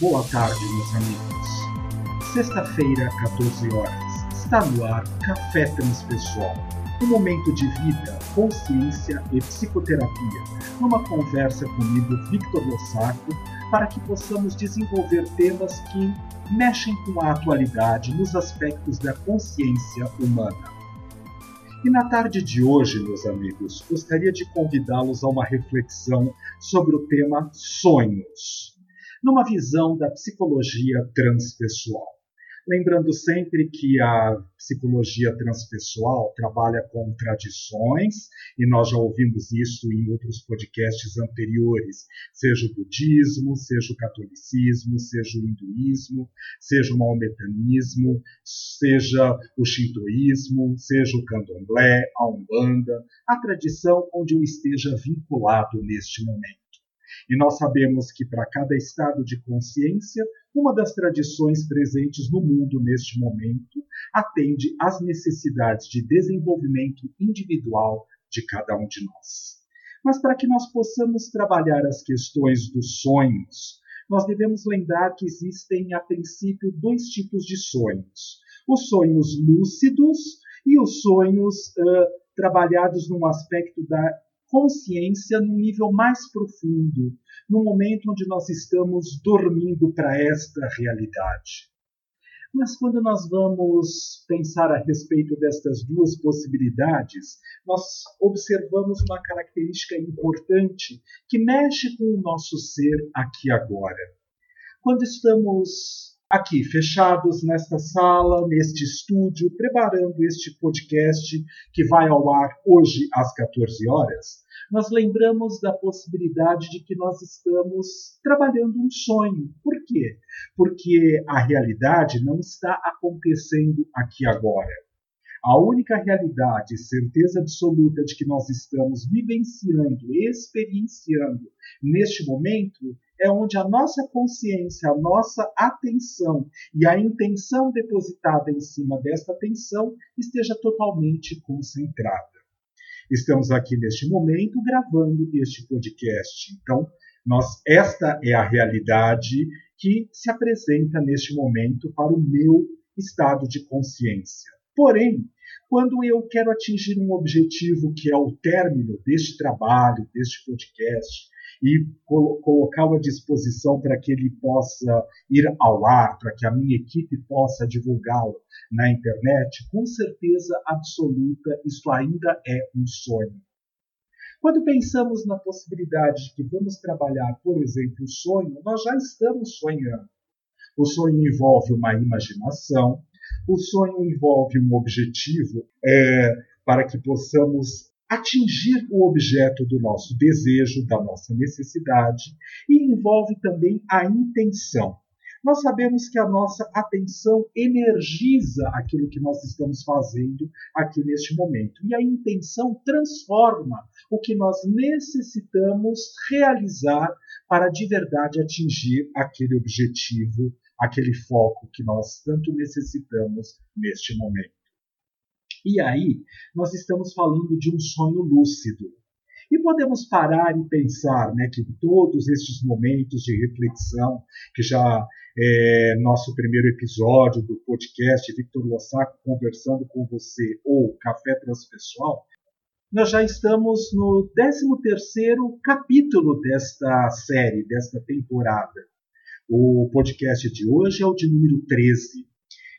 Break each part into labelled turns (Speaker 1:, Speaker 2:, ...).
Speaker 1: Boa tarde, meus amigos. Sexta-feira, 14 horas. Está no ar Café Transpessoal. Um momento de vida, consciência e psicoterapia. Numa conversa comigo, Victor Lossaco, para que possamos desenvolver temas que mexem com a atualidade nos aspectos da consciência humana. E na tarde de hoje, meus amigos, gostaria de convidá-los a uma reflexão sobre o tema sonhos, numa visão da psicologia transpessoal. Lembrando sempre que a psicologia transpessoal trabalha com tradições, e nós já ouvimos isso em outros podcasts anteriores, seja o budismo, seja o catolicismo, seja o hinduísmo, seja o maometanismo, seja o shintoísmo, seja o candomblé, a umbanda, a tradição onde eu esteja vinculado neste momento. E nós sabemos que para cada estado de consciência, uma das tradições presentes no mundo neste momento atende às necessidades de desenvolvimento individual de cada um de nós. Mas para que nós possamos trabalhar as questões dos sonhos, nós devemos lembrar que existem, a princípio, dois tipos de sonhos: os sonhos lúcidos e os sonhos uh, trabalhados num aspecto da consciência num nível mais profundo, no momento onde nós estamos dormindo para esta realidade. Mas quando nós vamos pensar a respeito destas duas possibilidades, nós observamos uma característica importante que mexe com o nosso ser aqui agora. Quando estamos aqui fechados nesta sala, neste estúdio, preparando este podcast que vai ao ar hoje às 14 horas, nós lembramos da possibilidade de que nós estamos trabalhando um sonho. Por quê? Porque a realidade não está acontecendo aqui agora. A única realidade, certeza absoluta de que nós estamos vivenciando, experienciando neste momento, é onde a nossa consciência, a nossa atenção e a intenção depositada em cima desta atenção esteja totalmente concentrada. Estamos aqui neste momento gravando este podcast. Então, nós, esta é a realidade que se apresenta neste momento para o meu estado de consciência. Porém, quando eu quero atingir um objetivo que é o término deste trabalho, deste podcast, e colocá-lo à disposição para que ele possa ir ao ar, para que a minha equipe possa divulgá-lo na internet, com certeza absoluta, isso ainda é um sonho. Quando pensamos na possibilidade de que vamos trabalhar, por exemplo, o sonho, nós já estamos sonhando. O sonho envolve uma imaginação, o sonho envolve um objetivo é, para que possamos atingir o objeto do nosso desejo, da nossa necessidade, e envolve também a intenção. Nós sabemos que a nossa atenção energiza aquilo que nós estamos fazendo aqui neste momento. E a intenção transforma o que nós necessitamos realizar para de verdade atingir aquele objetivo, aquele foco que nós tanto necessitamos neste momento. E aí, nós estamos falando de um sonho lúcido. E podemos parar e pensar né, que todos estes momentos de reflexão, que já é nosso primeiro episódio do podcast Victor Lossaco conversando com você, ou Café Transpessoal, nós já estamos no 13º capítulo desta série, desta temporada. O podcast de hoje é o de número 13.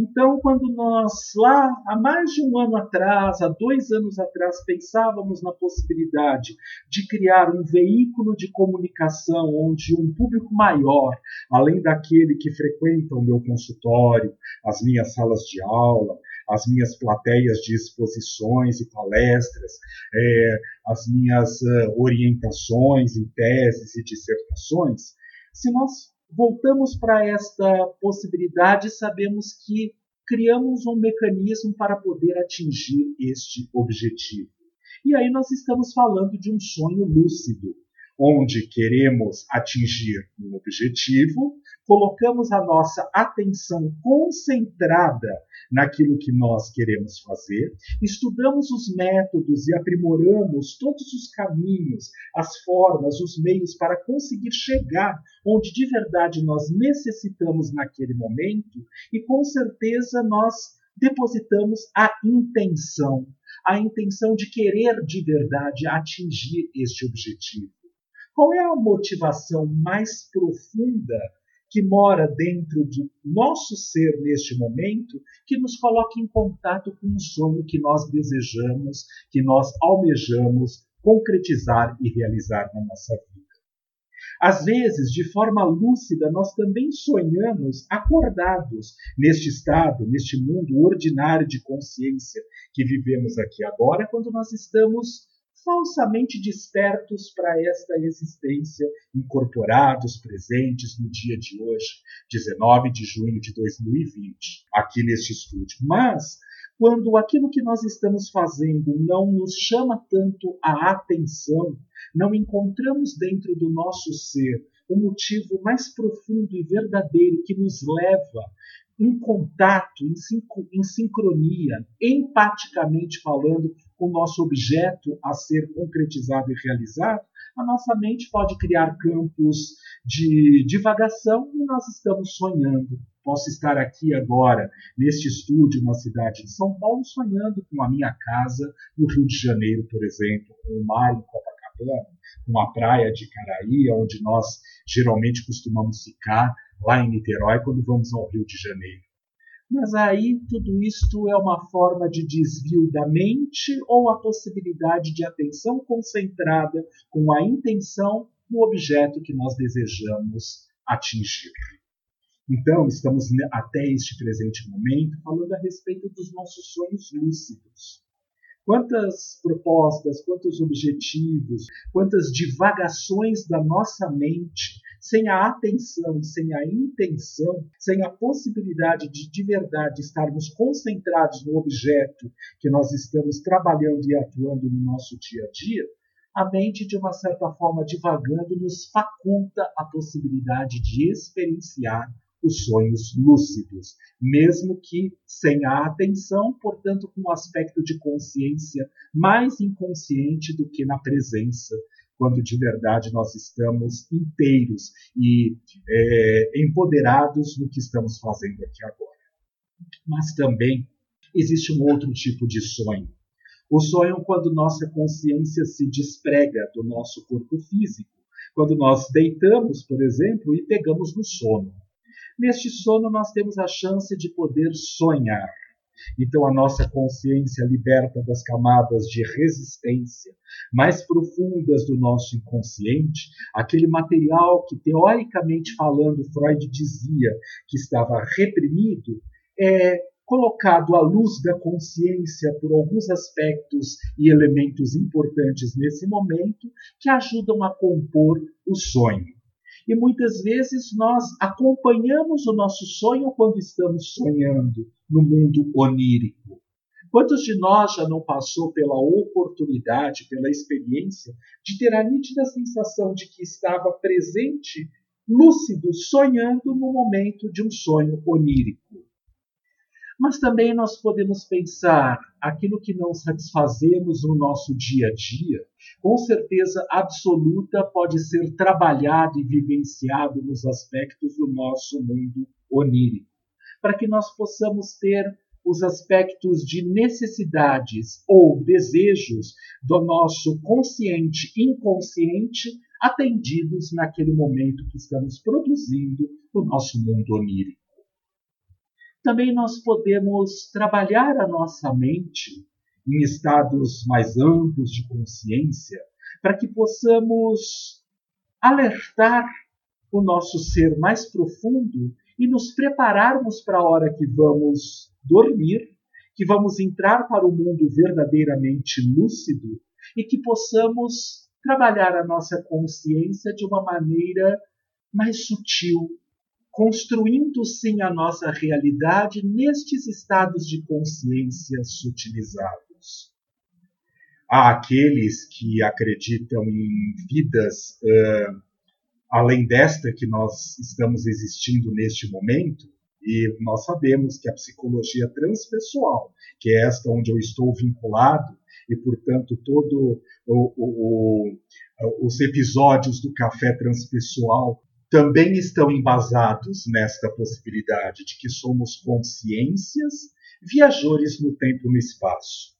Speaker 1: Então, quando nós lá há mais de um ano atrás, há dois anos atrás, pensávamos na possibilidade de criar um veículo de comunicação onde um público maior, além daquele que frequenta o meu consultório, as minhas salas de aula, as minhas plateias de exposições e palestras, é, as minhas uh, orientações em teses e dissertações, se nós voltamos para esta possibilidade, sabemos que criamos um mecanismo para poder atingir este objetivo. E aí nós estamos falando de um sonho lúcido, onde queremos atingir um objetivo, colocamos a nossa atenção concentrada naquilo que nós queremos fazer, estudamos os métodos e aprimoramos todos os caminhos, as formas, os meios para conseguir chegar onde de verdade nós necessitamos naquele momento, e com certeza nós depositamos a intenção, a intenção de querer de verdade atingir este objetivo. Qual é a motivação mais profunda que mora dentro do nosso ser neste momento, que nos coloca em contato com um sonho que nós desejamos, que nós almejamos concretizar e realizar na nossa vida. Às vezes, de forma lúcida, nós também sonhamos acordados neste estado, neste mundo ordinário de consciência que vivemos aqui agora, quando nós estamos falsamente despertos para esta existência, incorporados, presentes no dia de hoje, 19 de junho de 2020, aqui neste estúdio. Mas, quando aquilo que nós estamos fazendo não nos chama tanto a atenção, não encontramos dentro do nosso ser o motivo mais profundo e verdadeiro que nos leva em contato, em, em sincronia, empaticamente falando, com o nosso objeto a ser concretizado e realizado, a nossa mente pode criar campos de divagação e nós estamos sonhando. Posso estar aqui agora, neste estúdio na cidade de São Paulo, sonhando com a minha casa no Rio de Janeiro, por exemplo, com o mar em Copacabana, com a praia de Caraí, onde nós geralmente costumamos ficar lá em Niterói quando vamos ao Rio de Janeiro. Mas aí tudo isto é uma forma de desvio da mente ou a possibilidade de atenção concentrada com a intenção no objeto que nós desejamos atingir. Então, estamos até este presente momento falando a respeito dos nossos sonhos lúcidos. Quantas propostas, quantos objetivos, quantas divagações da nossa mente sem a atenção, sem a intenção, sem a possibilidade de de verdade estarmos concentrados no objeto que nós estamos trabalhando e atuando no nosso dia a dia, a mente, de uma certa forma, divagando, nos faculta a possibilidade de experienciar os sonhos lúcidos, mesmo que sem a atenção, portanto, com um aspecto de consciência mais inconsciente do que na presença quando de verdade nós estamos inteiros e é, empoderados no que estamos fazendo aqui agora. Mas também existe um outro tipo de sonho. O sonho quando nossa consciência se desprega do nosso corpo físico, quando nós deitamos, por exemplo, e pegamos no sono. Neste sono nós temos a chance de poder sonhar. Então, a nossa consciência liberta das camadas de resistência mais profundas do nosso inconsciente, aquele material que, teoricamente falando, Freud dizia que estava reprimido, é colocado à luz da consciência por alguns aspectos e elementos importantes nesse momento que ajudam a compor o sonho. E muitas vezes nós acompanhamos o nosso sonho quando estamos sonhando no mundo onírico. Quantos de nós já não passou pela oportunidade, pela experiência de ter a nítida sensação de que estava presente, lúcido, sonhando no momento de um sonho onírico? Mas também nós podemos pensar aquilo que não satisfazemos no nosso dia a dia, com certeza absoluta pode ser trabalhado e vivenciado nos aspectos do nosso mundo onírico, para que nós possamos ter os aspectos de necessidades ou desejos do nosso consciente inconsciente atendidos naquele momento que estamos produzindo no nosso mundo onírico também nós podemos trabalhar a nossa mente em estados mais amplos de consciência, para que possamos alertar o nosso ser mais profundo e nos prepararmos para a hora que vamos dormir, que vamos entrar para o mundo verdadeiramente lúcido e que possamos trabalhar a nossa consciência de uma maneira mais sutil, construindo sim a nossa realidade nestes estados de consciência sutilizados. há aqueles que acreditam em vidas uh, além desta que nós estamos existindo neste momento, e nós sabemos que a psicologia transpessoal, que é esta onde eu estou vinculado, e portanto todo o, o, o, os episódios do café transpessoal também estão embasados nesta possibilidade de que somos consciências viajores no tempo e no espaço.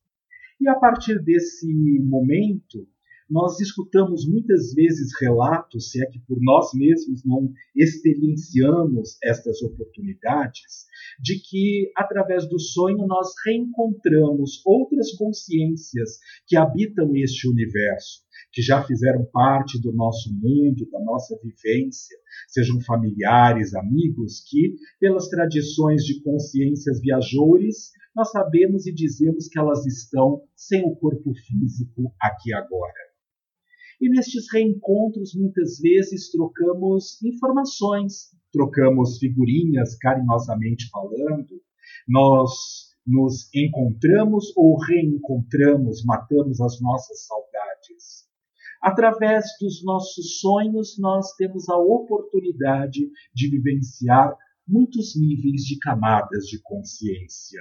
Speaker 1: E a partir desse momento, nós escutamos muitas vezes relatos, se é que por nós mesmos não experienciamos estas oportunidades, de que através do sonho nós reencontramos outras consciências que habitam este universo, que já fizeram parte do nosso mundo, da nossa vivência, sejam familiares, amigos, que, pelas tradições de consciências viajores, nós sabemos e dizemos que elas estão sem o corpo físico aqui agora. E nestes reencontros, muitas vezes, trocamos informações, trocamos figurinhas, carinhosamente falando, nós nos encontramos ou reencontramos, matamos as nossas saudades. Através dos nossos sonhos, nós temos a oportunidade de vivenciar muitos níveis de camadas de consciência.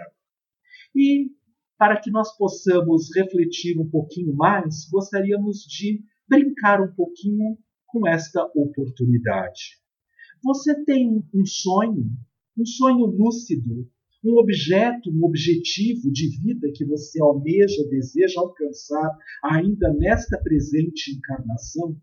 Speaker 1: E para que nós possamos refletir um pouquinho mais, gostaríamos de brincar um pouquinho com esta oportunidade. Você tem um sonho, um sonho lúcido, um objeto, um objetivo de vida que você almeja, deseja alcançar ainda nesta presente encarnação?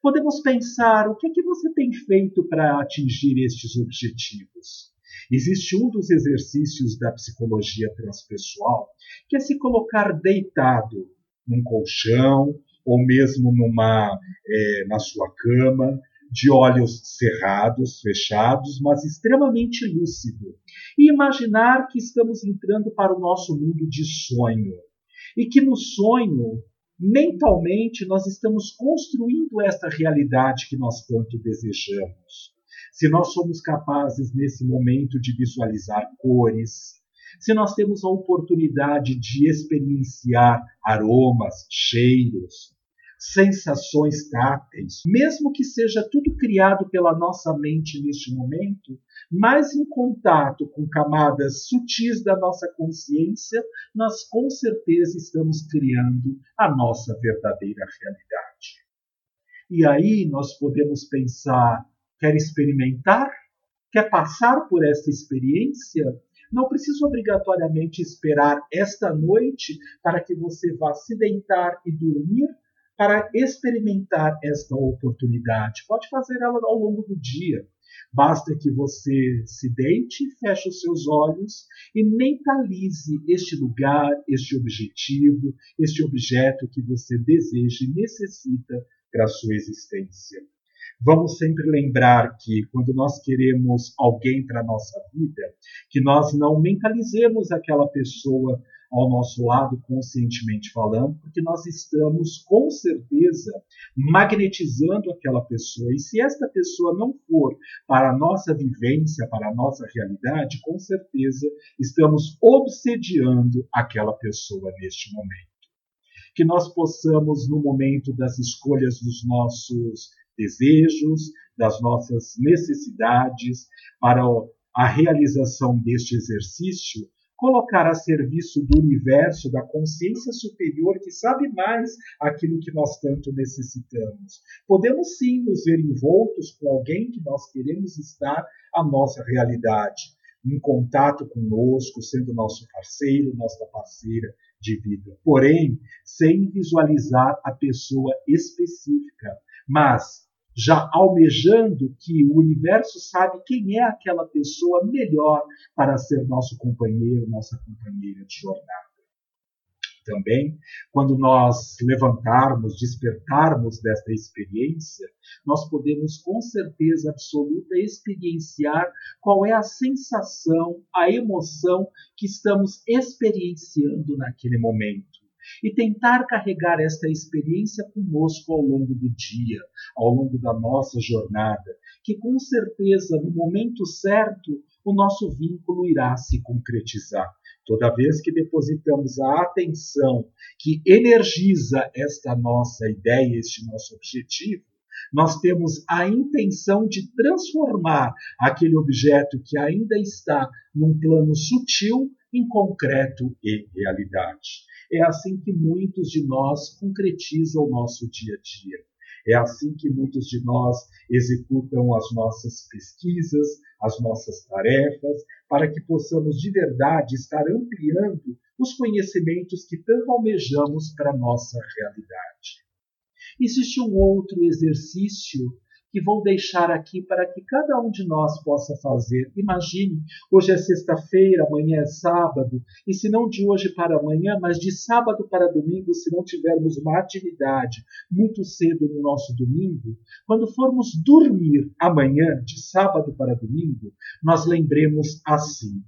Speaker 1: Podemos pensar o que é que você tem feito para atingir estes objetivos. Existe um dos exercícios da psicologia transpessoal que é se colocar deitado num colchão ou mesmo numa, é, na sua cama, de olhos cerrados, fechados, mas extremamente lúcido, e imaginar que estamos entrando para o nosso mundo de sonho. E que no sonho, mentalmente, nós estamos construindo esta realidade que nós tanto desejamos. Se nós somos capazes, nesse momento, de visualizar cores, se nós temos a oportunidade de experienciar aromas, cheiros, sensações táteis, mesmo que seja tudo criado pela nossa mente neste momento, mas em contato com camadas sutis da nossa consciência, nós com certeza estamos criando a nossa verdadeira realidade. E aí nós podemos pensar: quer experimentar? Quer passar por esta experiência? Não precisa obrigatoriamente esperar esta noite para que você vá se deitar e dormir para experimentar esta oportunidade. Pode fazer ela ao longo do dia. Basta que você se deite, feche os seus olhos e mentalize este lugar, este objetivo, este objeto que você deseja e necessita para a sua existência. Vamos sempre lembrar que quando nós queremos alguém para a nossa vida, que nós não mentalizemos aquela pessoa ao nosso lado, conscientemente falando, porque nós estamos com certeza magnetizando aquela pessoa. E se esta pessoa não for para a nossa vivência, para a nossa realidade, com certeza estamos obsediando aquela pessoa neste momento. Que nós possamos, no momento das escolhas dos nossos desejos, das nossas necessidades, para a realização deste exercício, colocar a serviço do universo, da consciência superior que sabe mais aquilo que nós tanto necessitamos. Podemos sim nos ver envoltos com alguém que nós queremos estar a nossa realidade, em contato conosco, sendo nosso parceiro, nossa parceira de vida. Porém, sem visualizar a pessoa específica, mas já almejando que o universo sabe quem é aquela pessoa melhor para ser nosso companheiro, nossa companheira de jornada. Também, quando nós levantarmos, despertarmos desta experiência, nós podemos com certeza absoluta experienciar qual é a sensação, a emoção que estamos experienciando naquele momento e tentar carregar esta experiência conosco ao longo do dia, ao longo da nossa jornada, que com certeza no momento certo o nosso vínculo irá se concretizar. Toda vez que depositamos a atenção que energiza esta nossa ideia, este nosso objetivo, nós temos a intenção de transformar aquele objeto que ainda está num plano sutil em concreto e realidade. É assim que muitos de nós concretizam o nosso dia a dia. É assim que muitos de nós executam as nossas pesquisas, as nossas tarefas, para que possamos de verdade estar ampliando os conhecimentos que tanto almejamos para a nossa realidade. Existe um outro exercício que vou deixar aqui para que cada um de nós possa fazer. Imagine, hoje é sexta-feira, amanhã é sábado, e se não de hoje para amanhã, mas de sábado para domingo, se não tivermos uma atividade muito cedo no nosso domingo, quando formos dormir amanhã, de sábado para domingo, nós lembremos assim: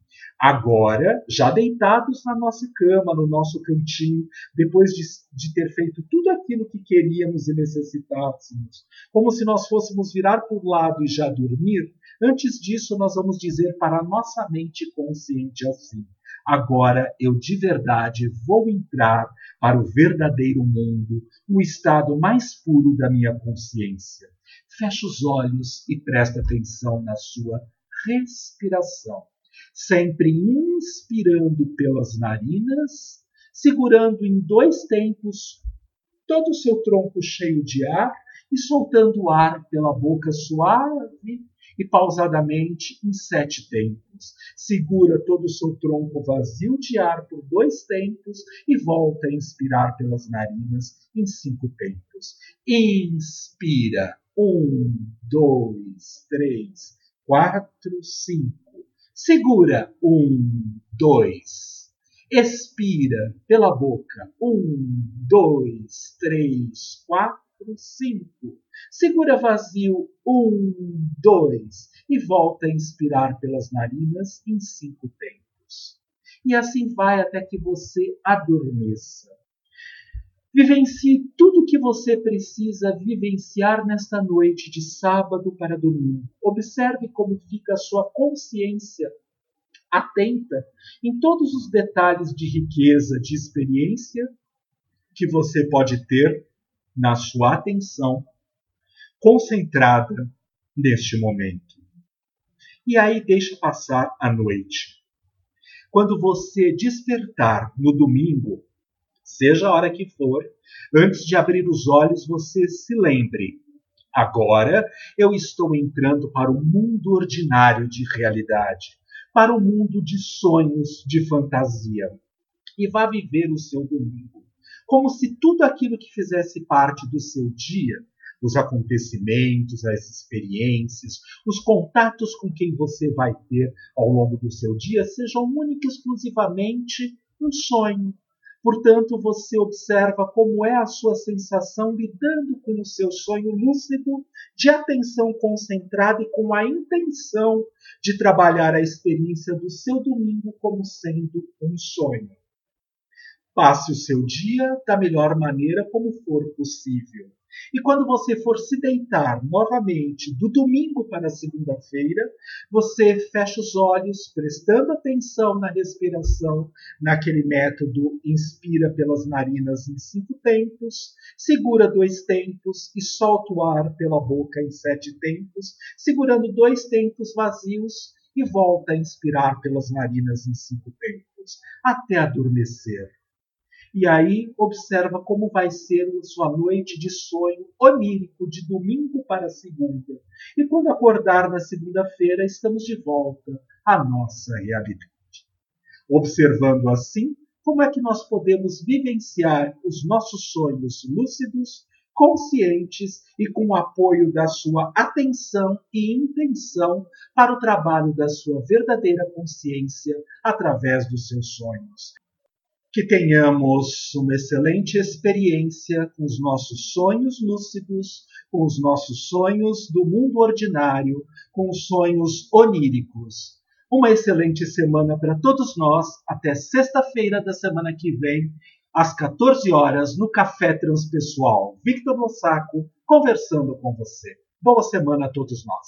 Speaker 1: Agora, já deitados na nossa cama, no nosso cantinho, depois de, de ter feito tudo aquilo que queríamos e necessitássemos, como se nós fôssemos virar o lado e já dormir, antes disso nós vamos dizer para a nossa mente consciente assim: agora eu de verdade vou entrar para o verdadeiro mundo, o estado mais puro da minha consciência. Feche os olhos e preste atenção na sua respiração sempre inspirando pelas narinas, segurando em dois tempos todo o seu tronco cheio de ar e soltando o ar pela boca suave e pausadamente em sete tempos. Segura todo o seu tronco vazio de ar por dois tempos e volta a inspirar pelas narinas em cinco tempos. Inspira. Um, dois, três, quatro, cinco. Segura. Um, dois. Expira pela boca. Um, dois, três, quatro, cinco. Segura vazio. Um, dois. E volta a inspirar pelas narinas em cinco tempos. E assim vai até que você adormeça. Vivencie tudo o que você precisa vivenciar nesta noite de sábado para domingo. Observe como fica a sua consciência atenta em todos os detalhes de riqueza, de experiência que você pode ter na sua atenção concentrada neste momento. E aí deixa passar a noite. Quando você despertar no domingo, seja a hora que for, antes de abrir os olhos, você se lembre: agora eu estou entrando para o mundo ordinário de realidade, para o mundo de sonhos, de fantasia. E vá viver o seu domingo, como se tudo aquilo que fizesse parte do seu dia os acontecimentos, as experiências, os contatos com quem você vai ter ao longo do seu dia sejam única e exclusivamente um sonho, Portanto, você observa como é a sua sensação lidando com o seu sonho lúcido, de atenção concentrada e com a intenção de trabalhar a experiência do seu domingo como sendo um sonho. Passe o seu dia da melhor maneira como for possível. E quando você for se deitar novamente do domingo para a segunda-feira, você fecha os olhos, prestando atenção na respiração, naquele método inspira pelas narinas em cinco tempos, segura dois tempos e solta o ar pela boca em sete tempos, segurando dois tempos vazios e volta a inspirar pelas narinas em cinco tempos, até adormecer e aí observa como vai ser a sua noite de sonho onírico de domingo para segunda. E quando acordar na segunda-feira, estamos de volta à nossa realidade. Observando assim, como é que nós podemos vivenciar os nossos sonhos lúcidos, conscientes e com o apoio da sua atenção e intenção para o trabalho da sua verdadeira consciência através dos seus sonhos que tenhamos uma excelente experiência com os nossos sonhos lúcidos, com os nossos sonhos do mundo ordinário, com os sonhos oníricos. Uma excelente semana para todos nós. Até sexta-feira da semana que vem, às 14 horas, no Café Transpessoal. Victor Lossaco conversando com você. Boa semana a todos nós.